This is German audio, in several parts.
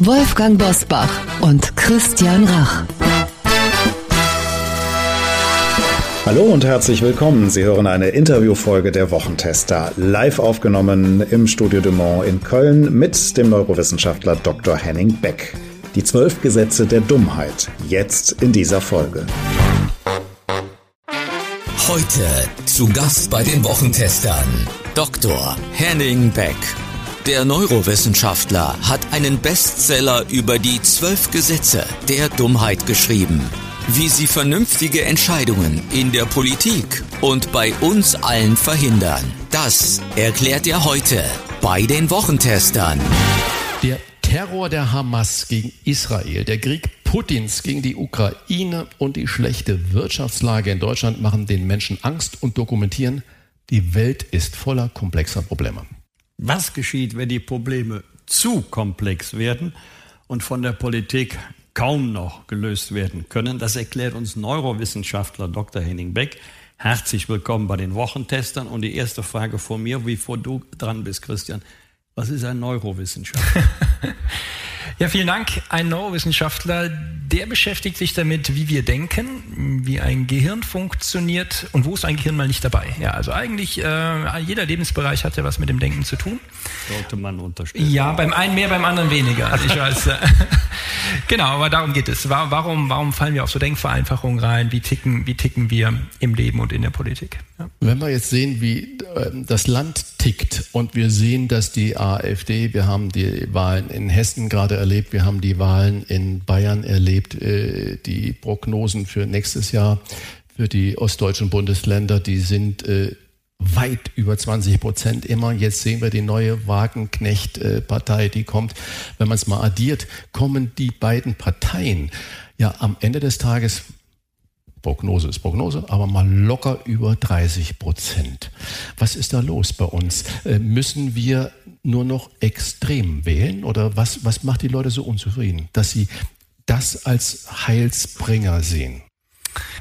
Wolfgang Bosbach und Christian Rach. Hallo und herzlich willkommen. Sie hören eine Interviewfolge der Wochentester, live aufgenommen im Studio de Mont in Köln mit dem Neurowissenschaftler Dr. Henning Beck. Die zwölf Gesetze der Dummheit, jetzt in dieser Folge. Heute zu Gast bei den Wochentestern Dr. Henning Beck. Der Neurowissenschaftler hat einen Bestseller über die zwölf Gesetze der Dummheit geschrieben. Wie sie vernünftige Entscheidungen in der Politik und bei uns allen verhindern. Das erklärt er heute bei den Wochentestern. Der Terror der Hamas gegen Israel, der Krieg Putins gegen die Ukraine und die schlechte Wirtschaftslage in Deutschland machen den Menschen Angst und dokumentieren, die Welt ist voller komplexer Probleme. Was geschieht, wenn die Probleme zu komplex werden und von der Politik kaum noch gelöst werden können? Das erklärt uns Neurowissenschaftler Dr. Henning Beck. Herzlich willkommen bei den Wochentestern. Und die erste Frage von mir, bevor du dran bist, Christian. Was ist ein Neurowissenschaftler? Ja, vielen Dank. Ein Neurowissenschaftler, der beschäftigt sich damit, wie wir denken, wie ein Gehirn funktioniert und wo ist ein Gehirn mal nicht dabei. Ja, also eigentlich äh, jeder Lebensbereich hat ja was mit dem Denken zu tun. Sollte man unterstellen. Ja, beim einen mehr, beim anderen weniger. Ich weiß. Genau, aber darum geht es. Warum, warum fallen wir auf so Denkvereinfachungen rein? Wie ticken, wie ticken wir im Leben und in der Politik? Ja. Wenn wir jetzt sehen, wie äh, das Land tickt und wir sehen, dass die AfD, wir haben die Wahlen in Hessen gerade erlebt, wir haben die Wahlen in Bayern erlebt, äh, die Prognosen für nächstes Jahr für die ostdeutschen Bundesländer, die sind äh, weit über 20 Prozent immer. Jetzt sehen wir die neue Wagenknecht-Partei, die kommt. Wenn man es mal addiert, kommen die beiden Parteien ja am Ende des Tages Prognose ist Prognose, aber mal locker über 30 Prozent. Was ist da los bei uns? Äh, müssen wir nur noch extrem wählen oder was, was macht die Leute so unzufrieden, dass sie das als Heilsbringer sehen?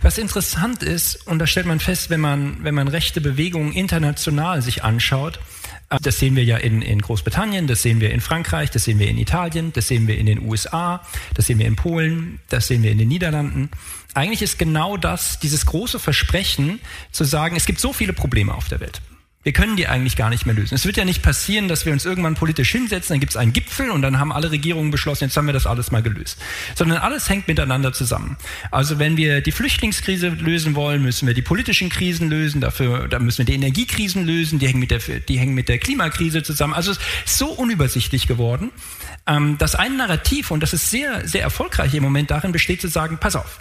Was interessant ist, und da stellt man fest, wenn man, wenn man rechte Bewegungen international sich anschaut, äh, das sehen wir ja in, in Großbritannien, das sehen wir in Frankreich, das sehen wir in Italien, das sehen wir in den USA, das sehen wir in Polen, das sehen wir in den Niederlanden. Eigentlich ist genau das, dieses große Versprechen zu sagen, es gibt so viele Probleme auf der Welt. Wir können die eigentlich gar nicht mehr lösen. Es wird ja nicht passieren, dass wir uns irgendwann politisch hinsetzen, dann gibt es einen Gipfel und dann haben alle Regierungen beschlossen, jetzt haben wir das alles mal gelöst. Sondern alles hängt miteinander zusammen. Also wenn wir die Flüchtlingskrise lösen wollen, müssen wir die politischen Krisen lösen, dafür da müssen wir die Energiekrisen lösen, die hängen mit der, die hängen mit der Klimakrise zusammen. Also es ist so unübersichtlich geworden, ähm, dass ein Narrativ, und das ist sehr, sehr erfolgreich im Moment darin besteht zu sagen, pass auf,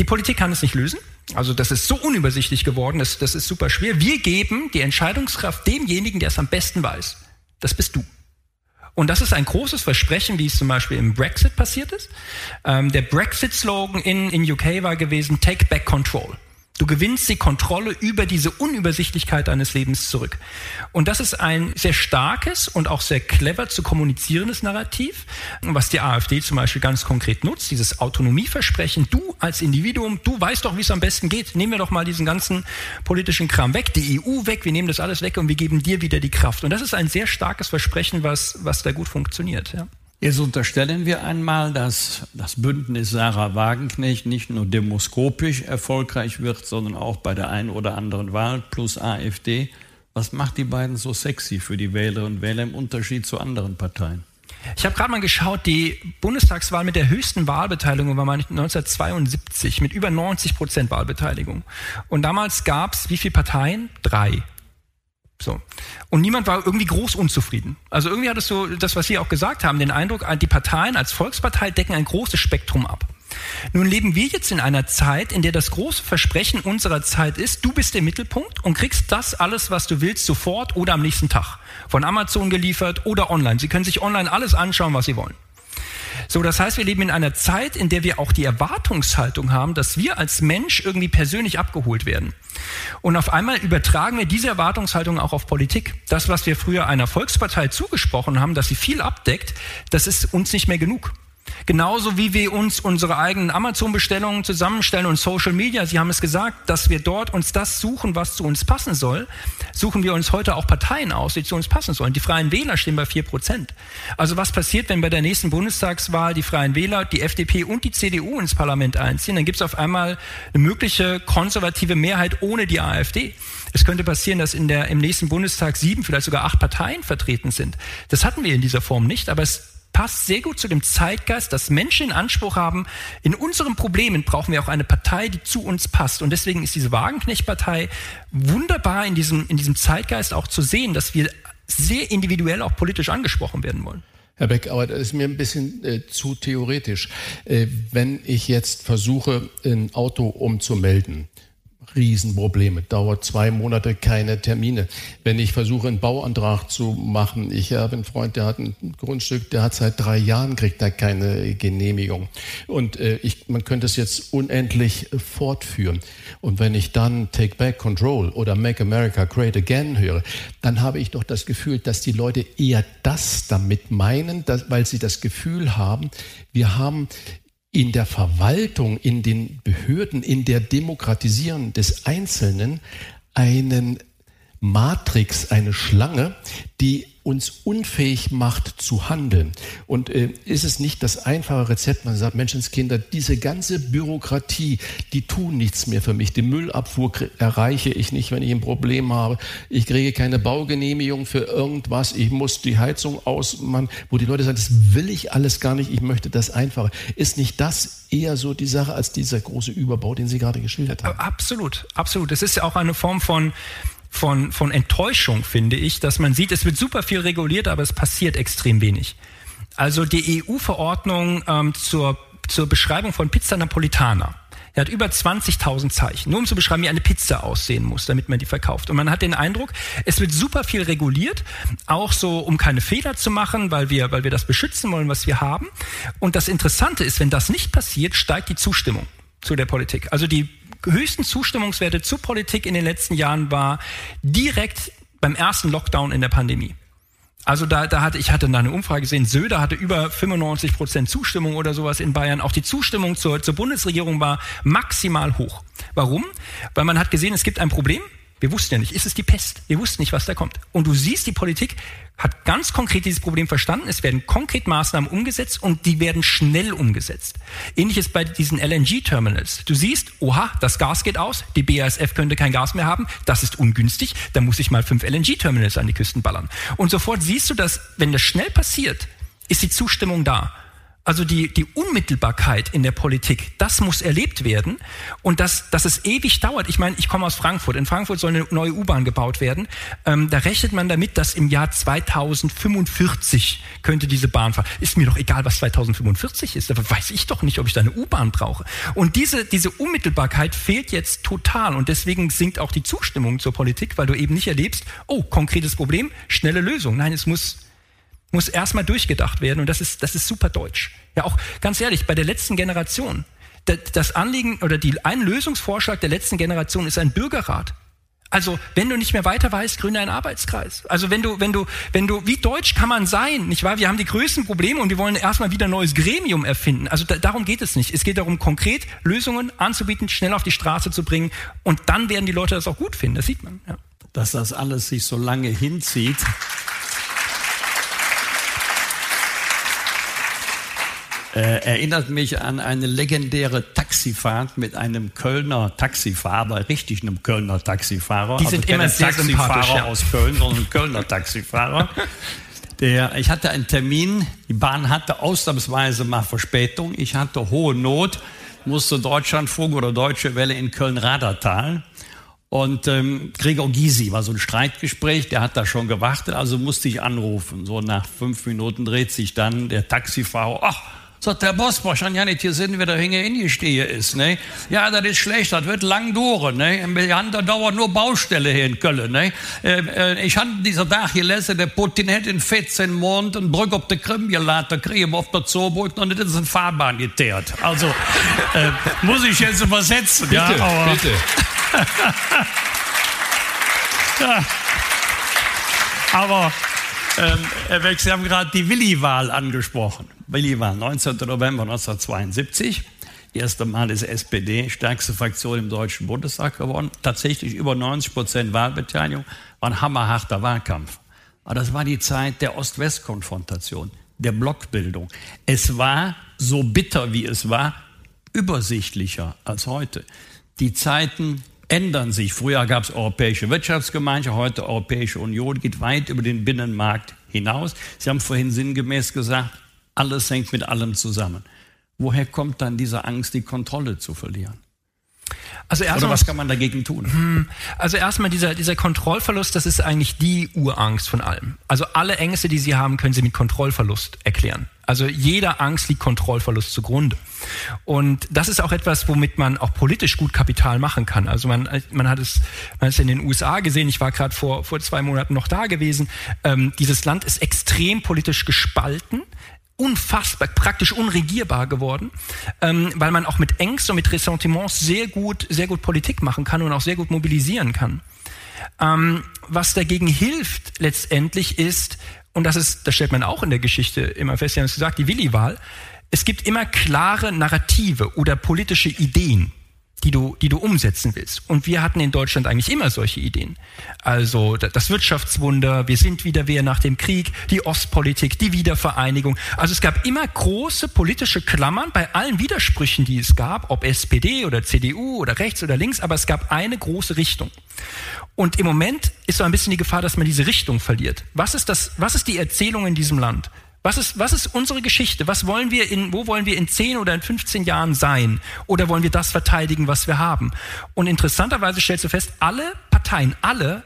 die Politik kann es nicht lösen. Also das ist so unübersichtlich geworden, das, das ist super schwer. Wir geben die Entscheidungskraft demjenigen, der es am besten weiß. Das bist du. Und das ist ein großes Versprechen, wie es zum Beispiel im Brexit passiert ist. Ähm, der Brexit-Slogan in, in UK war gewesen, Take Back Control. Du gewinnst die Kontrolle über diese Unübersichtlichkeit deines Lebens zurück. Und das ist ein sehr starkes und auch sehr clever zu kommunizierendes Narrativ, was die AfD zum Beispiel ganz konkret nutzt, dieses Autonomieversprechen. Du als Individuum, du weißt doch, wie es am besten geht. Nehmen wir doch mal diesen ganzen politischen Kram weg, die EU weg, wir nehmen das alles weg und wir geben dir wieder die Kraft. Und das ist ein sehr starkes Versprechen, was, was da gut funktioniert. Ja. Jetzt unterstellen wir einmal, dass das Bündnis Sarah Wagenknecht nicht nur demoskopisch erfolgreich wird, sondern auch bei der einen oder anderen Wahl plus AfD. Was macht die beiden so sexy für die Wählerinnen und Wähler im Unterschied zu anderen Parteien? Ich habe gerade mal geschaut, die Bundestagswahl mit der höchsten Wahlbeteiligung war mal 1972 mit über 90 Prozent Wahlbeteiligung. Und damals gab es wie viele Parteien? Drei. So. Und niemand war irgendwie groß unzufrieden. Also irgendwie hattest du das, was Sie auch gesagt haben, den Eindruck, die Parteien als Volkspartei decken ein großes Spektrum ab. Nun leben wir jetzt in einer Zeit, in der das große Versprechen unserer Zeit ist, du bist der Mittelpunkt und kriegst das alles, was du willst, sofort oder am nächsten Tag. Von Amazon geliefert oder online. Sie können sich online alles anschauen, was Sie wollen. So, das heißt, wir leben in einer Zeit, in der wir auch die Erwartungshaltung haben, dass wir als Mensch irgendwie persönlich abgeholt werden. Und auf einmal übertragen wir diese Erwartungshaltung auch auf Politik. Das, was wir früher einer Volkspartei zugesprochen haben, dass sie viel abdeckt, das ist uns nicht mehr genug. Genauso wie wir uns unsere eigenen Amazon-Bestellungen zusammenstellen und Social Media, Sie haben es gesagt, dass wir dort uns das suchen, was zu uns passen soll, suchen wir uns heute auch Parteien aus, die zu uns passen sollen. Die Freien Wähler stehen bei vier Prozent. Also was passiert, wenn bei der nächsten Bundestagswahl die Freien Wähler, die FDP und die CDU ins Parlament einziehen? Dann gibt es auf einmal eine mögliche konservative Mehrheit ohne die AfD. Es könnte passieren, dass in der, im nächsten Bundestag sieben, vielleicht sogar acht Parteien vertreten sind. Das hatten wir in dieser Form nicht, aber es passt sehr gut zu dem Zeitgeist, dass Menschen in Anspruch haben, in unseren Problemen brauchen wir auch eine Partei, die zu uns passt. Und deswegen ist diese Wagenknecht-Partei wunderbar in diesem, in diesem Zeitgeist auch zu sehen, dass wir sehr individuell auch politisch angesprochen werden wollen. Herr Beck, aber das ist mir ein bisschen äh, zu theoretisch. Äh, wenn ich jetzt versuche, ein Auto umzumelden, Riesenprobleme. Dauert zwei Monate keine Termine. Wenn ich versuche, einen Bauantrag zu machen, ich habe einen Freund, der hat ein Grundstück, der hat seit drei Jahren kriegt da keine Genehmigung. Und äh, ich, man könnte es jetzt unendlich fortführen. Und wenn ich dann Take Back Control oder Make America Great Again höre, dann habe ich doch das Gefühl, dass die Leute eher das damit meinen, dass, weil sie das Gefühl haben, wir haben in der Verwaltung, in den Behörden, in der Demokratisierung des Einzelnen einen Matrix, eine Schlange, die uns unfähig macht zu handeln. Und äh, ist es nicht das einfache Rezept, man sagt, Menschenskinder, diese ganze Bürokratie, die tun nichts mehr für mich. Die Müllabfuhr erreiche ich nicht, wenn ich ein Problem habe. Ich kriege keine Baugenehmigung für irgendwas. Ich muss die Heizung ausmachen, wo die Leute sagen, das will ich alles gar nicht. Ich möchte das einfache. Ist nicht das eher so die Sache als dieser große Überbau, den Sie gerade geschildert haben? Absolut, absolut. Es ist ja auch eine Form von von, von Enttäuschung, finde ich, dass man sieht, es wird super viel reguliert, aber es passiert extrem wenig. Also die EU-Verordnung ähm, zur, zur Beschreibung von Pizza Napolitana. Er hat über 20.000 Zeichen, nur um zu beschreiben, wie eine Pizza aussehen muss, damit man die verkauft. Und man hat den Eindruck, es wird super viel reguliert, auch so, um keine Fehler zu machen, weil wir, weil wir das beschützen wollen, was wir haben. Und das Interessante ist, wenn das nicht passiert, steigt die Zustimmung zu der Politik. Also die höchsten Zustimmungswerte zur Politik in den letzten Jahren war direkt beim ersten Lockdown in der Pandemie. Also da, da hatte ich hatte da eine Umfrage gesehen, Söder hatte über 95 Prozent Zustimmung oder sowas in Bayern. Auch die Zustimmung zur, zur Bundesregierung war maximal hoch. Warum? Weil man hat gesehen, es gibt ein Problem, wir wussten ja nicht, ist es die Pest? Wir wussten nicht, was da kommt. Und du siehst, die Politik hat ganz konkret dieses Problem verstanden. Es werden konkret Maßnahmen umgesetzt und die werden schnell umgesetzt. Ähnliches bei diesen LNG-Terminals. Du siehst, oha, das Gas geht aus, die BASF könnte kein Gas mehr haben, das ist ungünstig, da muss ich mal fünf LNG-Terminals an die Küsten ballern. Und sofort siehst du, dass, wenn das schnell passiert, ist die Zustimmung da. Also die, die Unmittelbarkeit in der Politik, das muss erlebt werden und dass, dass es ewig dauert. Ich meine, ich komme aus Frankfurt. In Frankfurt soll eine neue U-Bahn gebaut werden. Ähm, da rechnet man damit, dass im Jahr 2045 könnte diese Bahn fahren. Ist mir doch egal, was 2045 ist. Da weiß ich doch nicht, ob ich da eine U-Bahn brauche. Und diese, diese Unmittelbarkeit fehlt jetzt total und deswegen sinkt auch die Zustimmung zur Politik, weil du eben nicht erlebst, oh, konkretes Problem, schnelle Lösung. Nein, es muss muss erstmal durchgedacht werden und das ist, das ist super deutsch. Ja, auch ganz ehrlich, bei der letzten Generation, das Anliegen oder die, ein Lösungsvorschlag der letzten Generation ist ein Bürgerrat. Also, wenn du nicht mehr weiter weißt, gründe einen Arbeitskreis. Also, wenn du, wenn du, wenn du, wie deutsch kann man sein, nicht wahr? Wir haben die größten Probleme und wir wollen erstmal wieder ein neues Gremium erfinden. Also, da, darum geht es nicht. Es geht darum, konkret Lösungen anzubieten, schnell auf die Straße zu bringen und dann werden die Leute das auch gut finden. Das sieht man, ja. Dass das alles sich so lange hinzieht. Äh, erinnert mich an eine legendäre Taxifahrt mit einem Kölner Taxifahrer, richtig einem Kölner Taxifahrer. Die sind also immer sehr Taxifahrer ja. aus Köln, sondern ein Kölner Taxifahrer. Der, ich hatte einen Termin, die Bahn hatte ausnahmsweise mal Verspätung, ich hatte hohe Not, musste Deutschlandfunk oder Deutsche Welle in Köln-Radertal. Und ähm, Gregor Gysi war so ein Streitgespräch, der hat da schon gewartet, also musste ich anrufen. So nach fünf Minuten dreht sich dann der Taxifahrer, ach, Sagt der Boss, nicht hier sind, wer da hinge in die Stehe ist. Ne? Ja, das ist schlecht, das wird lang dauern. Ne? Wir haben da dauert nur Baustelle hier in Köln. Ne? Äh, äh, ich habe dieser Tag gelesen, der Putin hat in 14 Monaten eine Brücke auf der Krim geladen, kriegen auf der Zoobrücke und das ist eine Fahrbahn geteert. Also äh, muss ich jetzt übersetzen. Bitte, ja, aber, bitte. ja. Aber ähm, Herr Beck, Sie haben gerade die Willi-Wahl angesprochen. Willi-Wahl, 19. November 1972. Erste Mal ist SPD stärkste Fraktion im Deutschen Bundestag geworden. Tatsächlich über 90 Prozent Wahlbeteiligung. War ein hammerharter Wahlkampf. Aber das war die Zeit der Ost-West-Konfrontation, der Blockbildung. Es war so bitter, wie es war, übersichtlicher als heute. Die Zeiten ändern sich. Früher gab es Europäische Wirtschaftsgemeinschaft, heute Europäische Union, geht weit über den Binnenmarkt hinaus. Sie haben vorhin sinngemäß gesagt, alles hängt mit allem zusammen. Woher kommt dann diese Angst, die Kontrolle zu verlieren? Also erstmal, Oder was kann man dagegen tun? Hm, also erstmal dieser, dieser Kontrollverlust, das ist eigentlich die Urangst von allem. Also alle Ängste, die Sie haben, können Sie mit Kontrollverlust erklären. Also jeder Angst liegt Kontrollverlust zugrunde. Und das ist auch etwas, womit man auch politisch gut Kapital machen kann. Also man, man hat es, man hat es in den USA gesehen. Ich war gerade vor, vor zwei Monaten noch da gewesen. Ähm, dieses Land ist extrem politisch gespalten unfassbar, praktisch unregierbar geworden, ähm, weil man auch mit Ängsten und mit Ressentiments sehr gut, sehr gut Politik machen kann und auch sehr gut mobilisieren kann. Ähm, was dagegen hilft letztendlich ist, und das ist, das stellt man auch in der Geschichte immer fest, Sie haben es gesagt, die Willi-Wahl, es gibt immer klare Narrative oder politische Ideen, die du, die du umsetzen willst. Und wir hatten in Deutschland eigentlich immer solche Ideen. Also das Wirtschaftswunder, wir sind wieder wer nach dem Krieg, die Ostpolitik, die Wiedervereinigung. Also es gab immer große politische Klammern bei allen Widersprüchen, die es gab, ob SPD oder CDU oder rechts oder links, aber es gab eine große Richtung. Und im Moment ist so ein bisschen die Gefahr, dass man diese Richtung verliert. Was ist das, was ist die Erzählung in diesem Land? Was ist, was ist unsere Geschichte? Was wollen wir in, wo wollen wir in 10 oder in 15 Jahren sein? Oder wollen wir das verteidigen, was wir haben? Und interessanterweise stellst du fest, alle Parteien, alle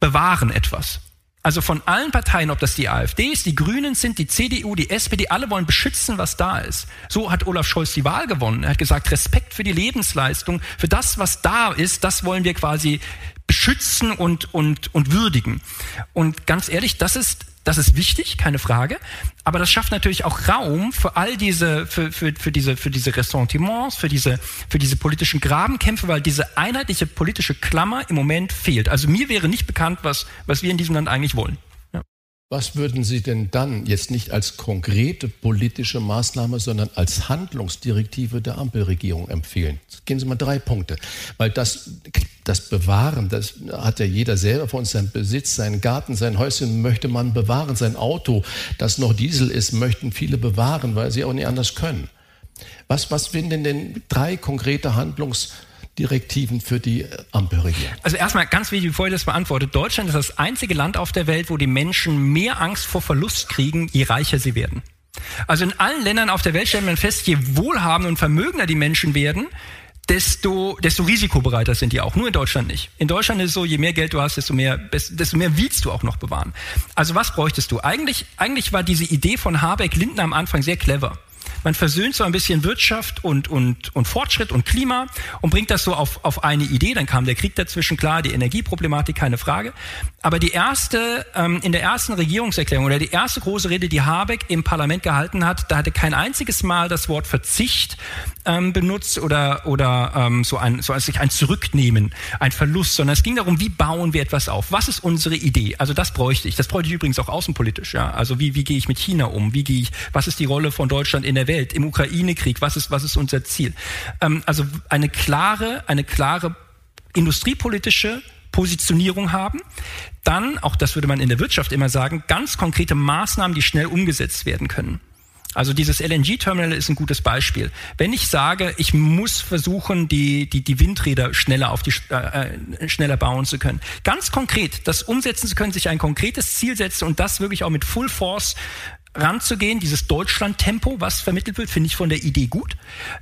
bewahren etwas. Also von allen Parteien, ob das die AfD ist, die Grünen sind, die CDU, die SPD, alle wollen beschützen, was da ist. So hat Olaf Scholz die Wahl gewonnen. Er hat gesagt, Respekt für die Lebensleistung, für das, was da ist, das wollen wir quasi beschützen und, und, und würdigen. Und ganz ehrlich, das ist das ist wichtig, keine Frage. Aber das schafft natürlich auch Raum für all diese, für, für, für diese, für diese Ressentiments, für diese, für diese politischen Grabenkämpfe, weil diese einheitliche politische Klammer im Moment fehlt. Also mir wäre nicht bekannt, was, was wir in diesem Land eigentlich wollen. Was würden Sie denn dann jetzt nicht als konkrete politische Maßnahme, sondern als Handlungsdirektive der Ampelregierung empfehlen? Gehen Sie mal drei Punkte. Weil das, das Bewahren, das hat ja jeder selber von uns, sein Besitz, seinen Garten, sein Häuschen möchte man bewahren. Sein Auto, das noch Diesel ist, möchten viele bewahren, weil sie auch nicht anders können. Was, was sind denn, denn drei konkrete Handlungsdirektive? Direktiven für die Ampelregierung? Also erstmal ganz wichtig, bevor ich das beantworte. Deutschland ist das einzige Land auf der Welt, wo die Menschen mehr Angst vor Verlust kriegen, je reicher sie werden. Also in allen Ländern auf der Welt stellt man fest, je wohlhabender und vermögender die Menschen werden, desto, desto risikobereiter sind die auch. Nur in Deutschland nicht. In Deutschland ist es so, je mehr Geld du hast, desto mehr, desto mehr willst du auch noch bewahren. Also was bräuchtest du? Eigentlich, eigentlich war diese Idee von Habeck Lindner am Anfang sehr clever. Man versöhnt so ein bisschen Wirtschaft und, und, und Fortschritt und Klima und bringt das so auf, auf eine Idee. Dann kam der Krieg dazwischen, klar, die Energieproblematik, keine Frage. Aber die erste, ähm, in der ersten Regierungserklärung oder die erste große Rede, die Habeck im Parlament gehalten hat, da hatte kein einziges Mal das Wort Verzicht ähm, benutzt oder, oder ähm, so, ein, so als sich ein Zurücknehmen, ein Verlust, sondern es ging darum, wie bauen wir etwas auf? Was ist unsere Idee? Also das bräuchte ich. Das bräuchte ich übrigens auch außenpolitisch. Ja? Also wie, wie gehe ich mit China um? Wie gehe ich, was ist die Rolle von Deutschland in der Welt? Im Ukraine-Krieg, was ist, was ist unser Ziel? Ähm, also eine klare, eine klare industriepolitische Positionierung haben. Dann, auch das würde man in der Wirtschaft immer sagen, ganz konkrete Maßnahmen, die schnell umgesetzt werden können. Also dieses LNG-Terminal ist ein gutes Beispiel. Wenn ich sage, ich muss versuchen, die, die, die Windräder schneller, auf die, äh, schneller bauen zu können, ganz konkret das umsetzen zu können, sich ein konkretes Ziel setzen und das wirklich auch mit Full Force ranzugehen, dieses Deutschland-Tempo, was vermittelt wird, finde ich von der Idee gut.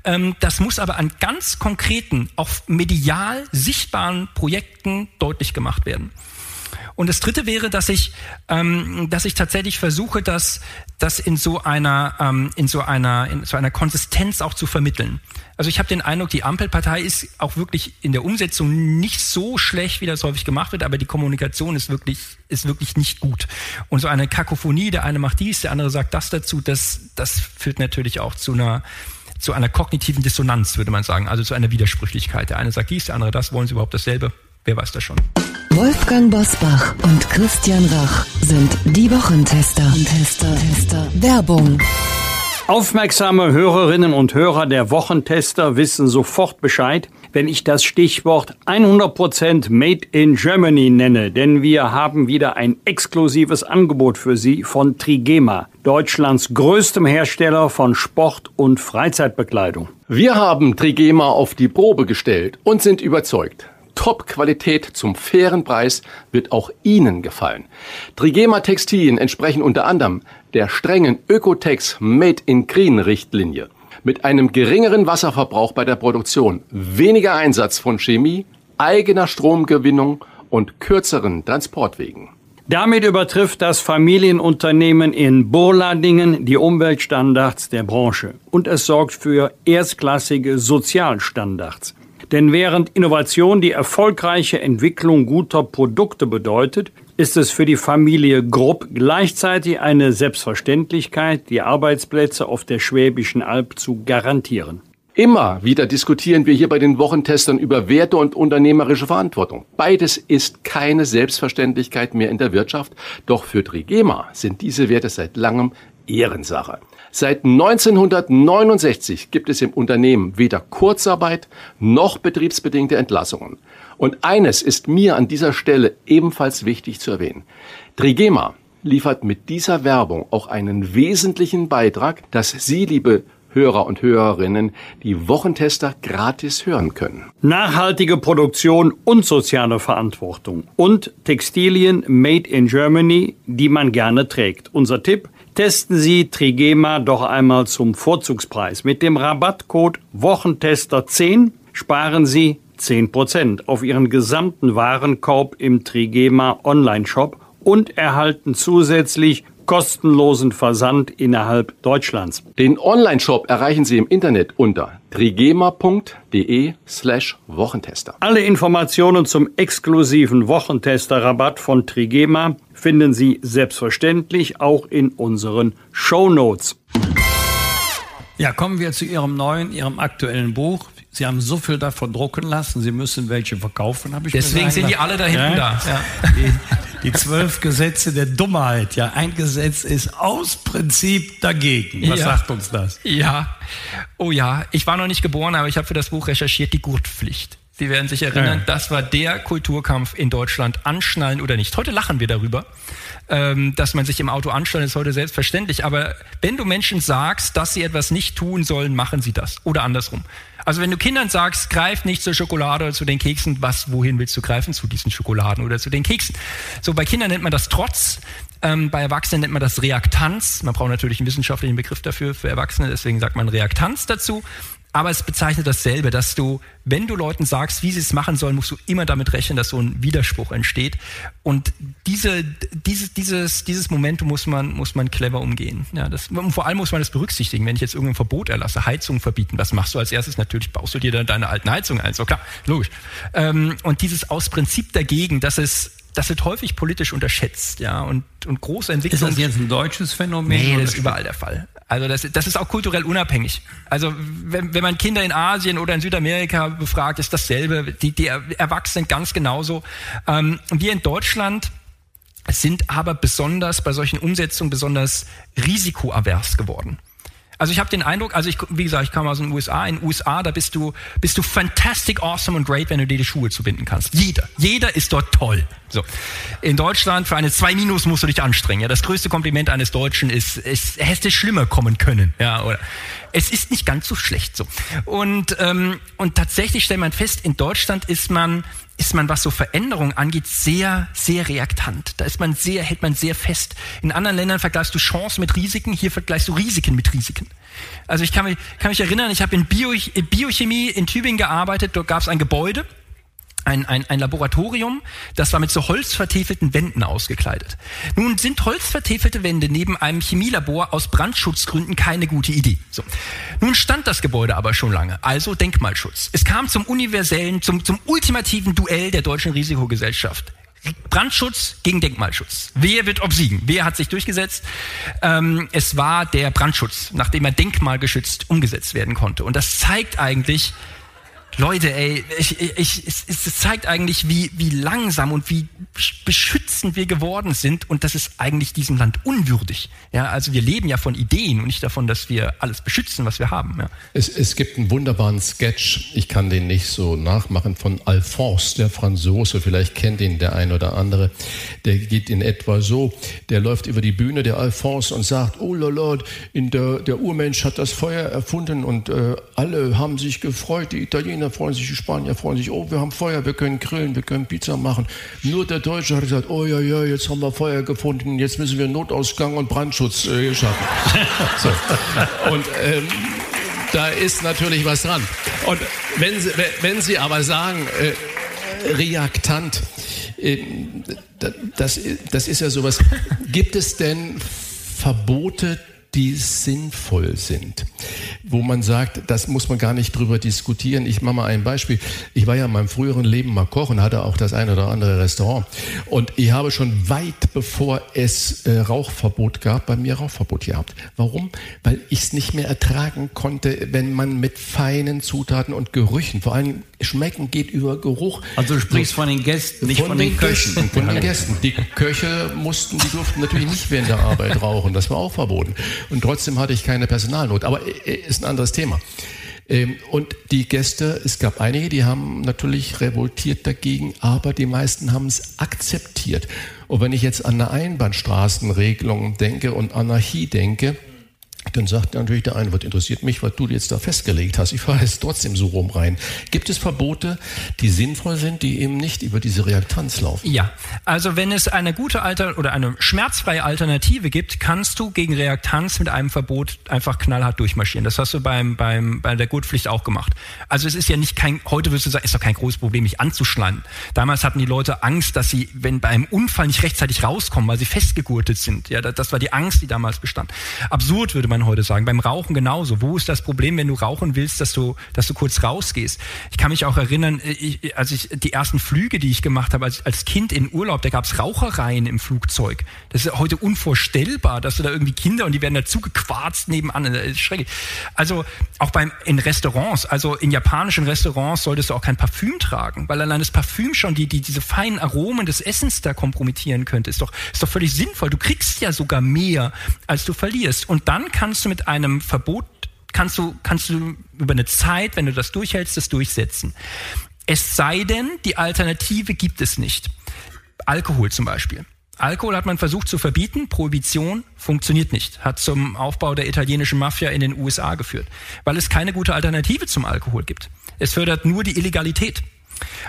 Ähm, das muss aber an ganz konkreten, auch medial sichtbaren Projekten deutlich gemacht werden. Und das Dritte wäre, dass ich, ähm, dass ich tatsächlich versuche, dass das in so einer, ähm, in so einer, in so einer Konsistenz auch zu vermitteln. Also ich habe den Eindruck, die Ampelpartei ist auch wirklich in der Umsetzung nicht so schlecht, wie das häufig gemacht wird, aber die Kommunikation ist wirklich, ist wirklich nicht gut. Und so eine Kakophonie, der eine macht dies, der andere sagt das dazu, das, das führt natürlich auch zu einer, zu einer kognitiven Dissonanz, würde man sagen, also zu einer Widersprüchlichkeit. Der eine sagt dies, der andere das, wollen sie überhaupt dasselbe? Wer weiß das schon. Wolfgang Bosbach und Christian Rach sind die Wochentester. Tester. Tester. Werbung. Aufmerksame Hörerinnen und Hörer der Wochentester wissen sofort Bescheid, wenn ich das Stichwort 100% Made in Germany nenne, denn wir haben wieder ein exklusives Angebot für Sie von Trigema, Deutschlands größtem Hersteller von Sport- und Freizeitbekleidung. Wir haben Trigema auf die Probe gestellt und sind überzeugt. Top-Qualität zum fairen Preis wird auch Ihnen gefallen. Trigema Textilien entsprechen unter anderem der strengen Ökotex Made in Green Richtlinie. Mit einem geringeren Wasserverbrauch bei der Produktion, weniger Einsatz von Chemie, eigener Stromgewinnung und kürzeren Transportwegen. Damit übertrifft das Familienunternehmen in Burladingen die Umweltstandards der Branche und es sorgt für erstklassige Sozialstandards. Denn während Innovation die erfolgreiche Entwicklung guter Produkte bedeutet, ist es für die Familie Grupp gleichzeitig eine Selbstverständlichkeit, die Arbeitsplätze auf der Schwäbischen Alb zu garantieren. Immer wieder diskutieren wir hier bei den Wochentestern über Werte und unternehmerische Verantwortung. Beides ist keine Selbstverständlichkeit mehr in der Wirtschaft, doch für Trigema sind diese Werte seit langem Ehrensache. Seit 1969 gibt es im Unternehmen weder Kurzarbeit noch betriebsbedingte Entlassungen. Und eines ist mir an dieser Stelle ebenfalls wichtig zu erwähnen. Trigema liefert mit dieser Werbung auch einen wesentlichen Beitrag, dass Sie, liebe Hörer und Hörerinnen, die Wochentester gratis hören können. Nachhaltige Produktion und soziale Verantwortung und Textilien made in Germany, die man gerne trägt. Unser Tipp, Testen Sie Trigema doch einmal zum Vorzugspreis. Mit dem Rabattcode Wochentester10 sparen Sie 10% auf Ihren gesamten Warenkorb im Trigema Online-Shop und erhalten zusätzlich kostenlosen Versand innerhalb Deutschlands. Den Online-Shop erreichen Sie im Internet unter trigema.de slash Wochentester. Alle Informationen zum exklusiven Wochentester-Rabatt von Trigema finden Sie selbstverständlich auch in unseren Show Notes. Ja, kommen wir zu Ihrem neuen, Ihrem aktuellen Buch. Sie haben so viel davon drucken lassen, Sie müssen welche verkaufen, habe ich Deswegen sind die alle da hinten ja? da. Ja. Die, zwölf Gesetze der Dummheit. Ja, ein Gesetz ist aus Prinzip dagegen. Was ja. sagt uns das? Ja, oh ja, ich war noch nicht geboren, aber ich habe für das Buch recherchiert, die Gurtpflicht. Sie werden sich erinnern, ja. das war der Kulturkampf in Deutschland, anschnallen oder nicht. Heute lachen wir darüber, ähm, dass man sich im Auto anschnallt, ist heute selbstverständlich. Aber wenn du Menschen sagst, dass sie etwas nicht tun sollen, machen sie das. Oder andersrum. Also wenn du Kindern sagst, greif nicht zur Schokolade oder zu den Keksen, was, wohin willst du greifen? Zu diesen Schokoladen oder zu den Keksen. So, bei Kindern nennt man das Trotz, ähm, bei Erwachsenen nennt man das Reaktanz. Man braucht natürlich einen wissenschaftlichen Begriff dafür, für Erwachsene, deswegen sagt man Reaktanz dazu. Aber es bezeichnet dasselbe, dass du, wenn du Leuten sagst, wie sie es machen sollen, musst du immer damit rechnen, dass so ein Widerspruch entsteht. Und diese, dieses, dieses, dieses Momentum muss man, muss man clever umgehen. Ja, das, vor allem muss man das berücksichtigen. Wenn ich jetzt irgendein Verbot erlasse, Heizung verbieten, was machst du als erstes? Natürlich baust du dir dann deine alten Heizungen ein. So klar, logisch. Ähm, und dieses aus Prinzip dagegen, dass es das wird häufig politisch unterschätzt, ja, und, und große Entwicklungen. Ist das jetzt ein deutsches Phänomen? Nee, das ist überall der Fall. Also das, das ist auch kulturell unabhängig. Also wenn, wenn man Kinder in Asien oder in Südamerika befragt, ist dasselbe. Die, die Erwachsenen ganz genauso. Ähm, wir in Deutschland sind aber besonders bei solchen Umsetzungen besonders risikoavers geworden. Also ich habe den Eindruck, also ich, wie gesagt, ich kam aus den USA. In den USA, da bist du, bist du fantastic, awesome und great, wenn du dir die Schuhe zubinden kannst. Jeder, jeder ist dort toll. So. In Deutschland für eine 2 Minus musst du dich anstrengen. Ja, das größte Kompliment eines Deutschen ist, es hätte schlimmer kommen können. Ja, oder es ist nicht ganz so schlecht so. Und ähm, und tatsächlich stellt man fest, in Deutschland ist man ist man, was so Veränderungen angeht, sehr, sehr reaktant. Da ist man sehr, hält man sehr fest. In anderen Ländern vergleichst du Chancen mit Risiken, hier vergleichst du Risiken mit Risiken. Also ich kann mich, kann mich erinnern, ich habe in Bio, Biochemie in Tübingen gearbeitet, dort gab es ein Gebäude, ein, ein, ein Laboratorium, das war mit so holzvertäfelten Wänden ausgekleidet. Nun sind holzvertäfelte Wände neben einem Chemielabor aus Brandschutzgründen keine gute Idee. So. Nun stand das Gebäude aber schon lange, also Denkmalschutz. Es kam zum universellen, zum, zum ultimativen Duell der deutschen Risikogesellschaft. Brandschutz gegen Denkmalschutz. Wer wird obsiegen? Wer hat sich durchgesetzt? Ähm, es war der Brandschutz, nachdem er denkmalgeschützt umgesetzt werden konnte. Und das zeigt eigentlich, Leute, ey, ich, ich, es, es zeigt eigentlich, wie, wie langsam und wie beschützend wir geworden sind und das ist eigentlich diesem Land unwürdig. Ja, also wir leben ja von Ideen und nicht davon, dass wir alles beschützen, was wir haben. Ja. Es, es gibt einen wunderbaren Sketch, ich kann den nicht so nachmachen, von Alphonse, der Franzose, vielleicht kennt ihn der ein oder andere. Der geht in etwa so, der läuft über die Bühne, der Alphonse, und sagt, oh la, in der, der Urmensch hat das Feuer erfunden und äh, alle haben sich gefreut, die Italiener Italiener freuen sich, die Spanier freuen sich, oh, wir haben Feuer, wir können grillen, wir können Pizza machen. Nur der Deutsche hat gesagt, oh ja, ja, jetzt haben wir Feuer gefunden, jetzt müssen wir Notausgang und Brandschutz äh, schaffen. so. Und ähm, da ist natürlich was dran. Und wenn Sie, wenn Sie aber sagen, äh, Reaktant, äh, das, das ist ja sowas. Gibt es denn Verbote, die sinnvoll sind, wo man sagt, das muss man gar nicht drüber diskutieren. Ich mache mal ein Beispiel. Ich war ja in meinem früheren Leben mal Koch und hatte auch das eine oder andere Restaurant. Und ich habe schon weit bevor es äh, Rauchverbot gab, bei mir Rauchverbot gehabt. Warum? Weil ich es nicht mehr ertragen konnte, wenn man mit feinen Zutaten und Gerüchen, vor allem Schmecken geht über Geruch. Also du sprichst von den Gästen, nicht von, von den, den Köchen. Gästen, von den Gästen. Die Köche mussten, die durften natürlich nicht während der Arbeit rauchen. Das war auch verboten. Und trotzdem hatte ich keine Personalnot. Aber äh, ist ein anderes Thema. Ähm, und die Gäste, es gab einige, die haben natürlich revoltiert dagegen, aber die meisten haben es akzeptiert. Und wenn ich jetzt an eine Einbahnstraßenregelung denke und Anarchie denke, dann sagt natürlich der eine, was interessiert mich, was du jetzt da festgelegt hast. Ich fahre jetzt trotzdem so rum rein. Gibt es Verbote, die sinnvoll sind, die eben nicht über diese Reaktanz laufen? Ja, also wenn es eine gute Alter oder eine schmerzfreie Alternative gibt, kannst du gegen Reaktanz mit einem Verbot einfach knallhart durchmarschieren. Das hast du beim, beim, bei der Gurtpflicht auch gemacht. Also es ist ja nicht kein, heute würdest du sagen, ist doch kein großes Problem, mich anzuschneiden. Damals hatten die Leute Angst, dass sie, wenn bei einem Unfall nicht rechtzeitig rauskommen, weil sie festgegurtet sind. Ja, das war die Angst, die damals bestand. Absurd würde man heute sagen. Beim Rauchen genauso. Wo ist das Problem, wenn du rauchen willst, dass du, dass du kurz rausgehst? Ich kann mich auch erinnern, äh, ich, als ich die ersten Flüge, die ich gemacht habe, als, als Kind in Urlaub, da gab es Rauchereien im Flugzeug. Das ist heute unvorstellbar, dass du da irgendwie Kinder und die werden dazu gequarzt nebenan. Schrecklich. Also auch beim in Restaurants, also in japanischen Restaurants solltest du auch kein Parfüm tragen, weil allein das Parfüm schon die, die diese feinen Aromen des Essens da kompromittieren könnte. Ist doch, ist doch völlig sinnvoll. Du kriegst ja sogar mehr, als du verlierst. Und dann kannst du mit einem Verbot kannst du, kannst du über eine Zeit, wenn du das durchhältst, das durchsetzen. Es sei denn, die Alternative gibt es nicht. Alkohol zum Beispiel. Alkohol hat man versucht zu verbieten, Prohibition funktioniert nicht, hat zum Aufbau der italienischen Mafia in den USA geführt, weil es keine gute Alternative zum Alkohol gibt. Es fördert nur die Illegalität.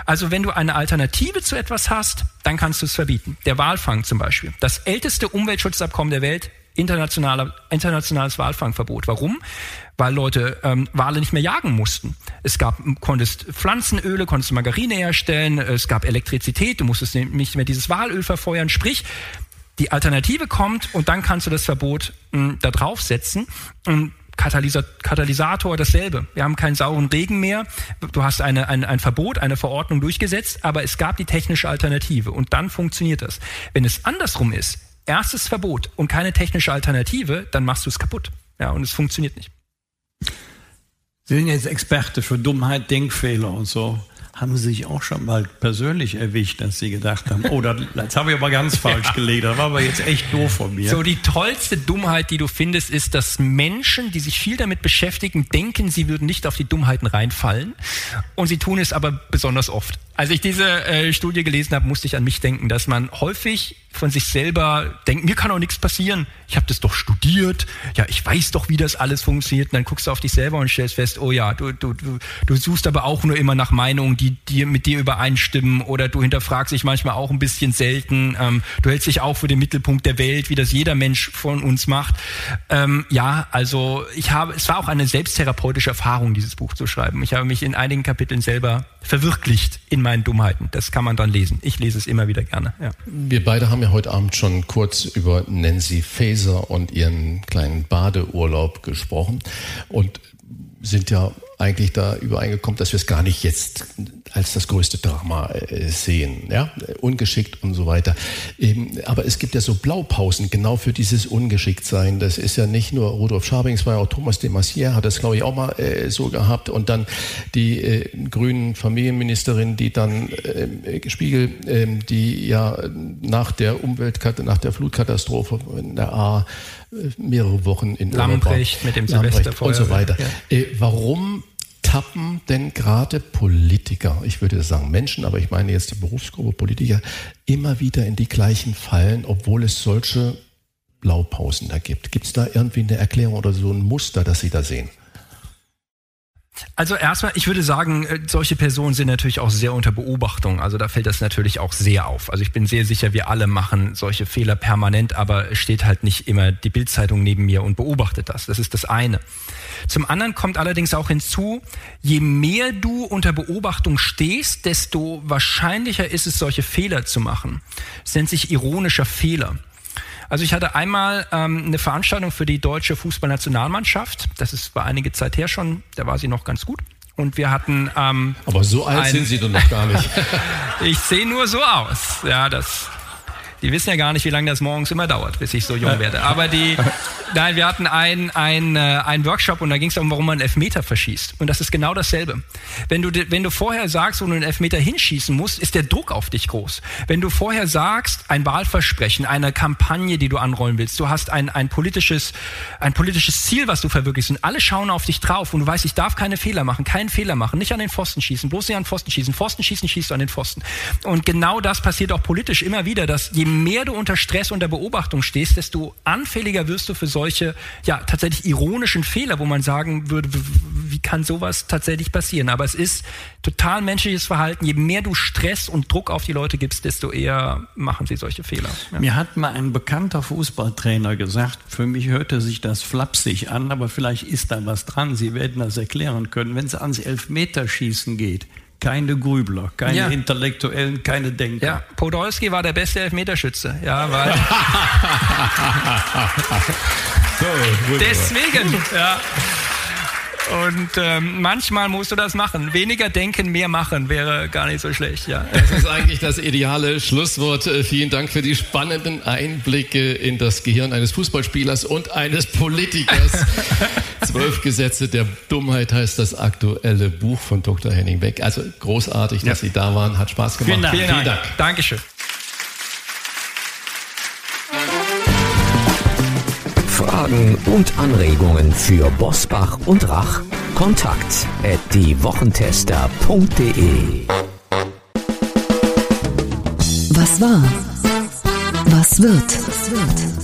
Also wenn du eine Alternative zu etwas hast, dann kannst du es verbieten. Der Walfang zum Beispiel. Das älteste Umweltschutzabkommen der Welt internationaler, internationales Walfangverbot. Warum? Weil Leute ähm, Wale nicht mehr jagen mussten. Es gab, konntest Pflanzenöle, konntest Margarine herstellen, es gab Elektrizität, du musstest nicht mehr dieses Walöl verfeuern. Sprich, die Alternative kommt und dann kannst du das Verbot mh, hm, da draufsetzen. Und Katalysator dasselbe. Wir haben keinen sauren Regen mehr. Du hast eine, ein, ein Verbot, eine Verordnung durchgesetzt, aber es gab die technische Alternative und dann funktioniert das. Wenn es andersrum ist, erstes Verbot und keine technische Alternative, dann machst du es kaputt. Ja, und es funktioniert nicht. Sie sind jetzt Experte für Dummheit, Denkfehler und so. Haben Sie sich auch schon mal persönlich erwischt, dass Sie gedacht haben, oh, das, das habe ich aber ganz falsch gelegt, das war aber jetzt echt doof von mir. So, die tollste Dummheit, die du findest, ist, dass Menschen, die sich viel damit beschäftigen, denken, sie würden nicht auf die Dummheiten reinfallen und sie tun es aber besonders oft. Als ich diese äh, Studie gelesen habe, musste ich an mich denken, dass man häufig von sich selber denkt, mir kann auch nichts passieren. Ich habe das doch studiert. Ja, ich weiß doch, wie das alles funktioniert. Und dann guckst du auf dich selber und stellst fest, oh ja, du, du, du, du suchst aber auch nur immer nach Meinungen, die dir mit dir übereinstimmen oder du hinterfragst dich manchmal auch ein bisschen selten. Ähm, du hältst dich auch für den Mittelpunkt der Welt, wie das jeder Mensch von uns macht. Ähm, ja, also ich habe, es war auch eine selbsttherapeutische Erfahrung, dieses Buch zu schreiben. Ich habe mich in einigen Kapiteln selber verwirklicht in meinen Dummheiten. Das kann man dann lesen. Ich lese es immer wieder gerne. Ja. Wir beide haben ja heute Abend schon kurz über Nancy Faeser und ihren kleinen Badeurlaub gesprochen. Und sind ja eigentlich da übereingekommen, dass wir es gar nicht jetzt als das größte Drama äh, sehen, ja, ungeschickt und so weiter. Aber es gibt ja so Blaupausen genau für dieses Ungeschicktsein. Das ist ja nicht nur Rudolf Schabing, es war ja auch Thomas de Maizière, hat das glaube ich auch mal äh, so gehabt und dann die äh, grünen Familienministerin, die dann Spiegel, äh, die ja nach der Umweltkatastrophe, nach der Flutkatastrophe in der A mehrere Wochen in Lamprecht mit dem Silvesterfeuer und so weiter. Ja. Warum tappen denn gerade Politiker, ich würde sagen Menschen, aber ich meine jetzt die Berufsgruppe Politiker, immer wieder in die gleichen Fallen, obwohl es solche Blaupausen da gibt? Gibt es da irgendwie eine Erklärung oder so ein Muster, das Sie da sehen? Also erstmal, ich würde sagen, äh, solche Personen sind natürlich auch sehr unter Beobachtung. Also da fällt das natürlich auch sehr auf. Also ich bin sehr sicher, wir alle machen solche Fehler permanent, aber steht halt nicht immer die Bildzeitung neben mir und beobachtet das. Das ist das eine. Zum anderen kommt allerdings auch hinzu, je mehr du unter Beobachtung stehst, desto wahrscheinlicher ist es, solche Fehler zu machen. Es nennt sich ironischer Fehler. Also ich hatte einmal ähm, eine Veranstaltung für die deutsche Fußballnationalmannschaft. Das ist war einige Zeit her schon, da war sie noch ganz gut. Und wir hatten. Ähm, Aber so alt ein, sind Sie doch noch gar nicht. ich sehe nur so aus. Ja, das die wissen ja gar nicht, wie lange das morgens immer dauert, bis ich so jung werde. Aber die, nein, wir hatten einen ein, ein Workshop und da ging es darum, warum man einen Elfmeter verschießt. Und das ist genau dasselbe. Wenn du, wenn du vorher sagst, wo du einen Elfmeter hinschießen musst, ist der Druck auf dich groß. Wenn du vorher sagst, ein Wahlversprechen, eine Kampagne, die du anrollen willst, du hast ein, ein, politisches, ein politisches Ziel, was du verwirklichst und alle schauen auf dich drauf und du weißt, ich darf keine Fehler machen, keinen Fehler machen, nicht an den Pfosten schießen, bloß nicht an den Pfosten schießen, Pfosten schießen, schießt du an den Pfosten. Und genau das passiert auch politisch immer wieder, dass je mehr du unter Stress, unter Beobachtung stehst, desto anfälliger wirst du für solche, ja, tatsächlich ironischen Fehler, wo man sagen würde, wie kann sowas tatsächlich passieren? Aber es ist total menschliches Verhalten. Je mehr du Stress und Druck auf die Leute gibst, desto eher machen sie solche Fehler. Ja. Mir hat mal ein bekannter Fußballtrainer gesagt, für mich hörte sich das flapsig an, aber vielleicht ist da was dran. Sie werden das erklären können. Wenn es ans Elfmeterschießen geht, keine Grübler, keine ja. Intellektuellen, keine Denker. Ja, Podolski war der beste Elfmeterschütze. Ja, weil so, Deswegen, ja. Und ähm, manchmal musst du das machen. Weniger denken, mehr machen wäre gar nicht so schlecht. Ja. Das ist eigentlich das ideale Schlusswort. Äh, vielen Dank für die spannenden Einblicke in das Gehirn eines Fußballspielers und eines Politikers. Zwölf Gesetze der Dummheit heißt das aktuelle Buch von Dr. Henning Beck. Also großartig, dass ja. Sie da waren. Hat Spaß gemacht. Vielen Dank. Vielen Dank. Vielen Dank. Dankeschön. Fragen und Anregungen für Bosbach und Rach? Kontakt at diewochentester.de Was war? Was wird?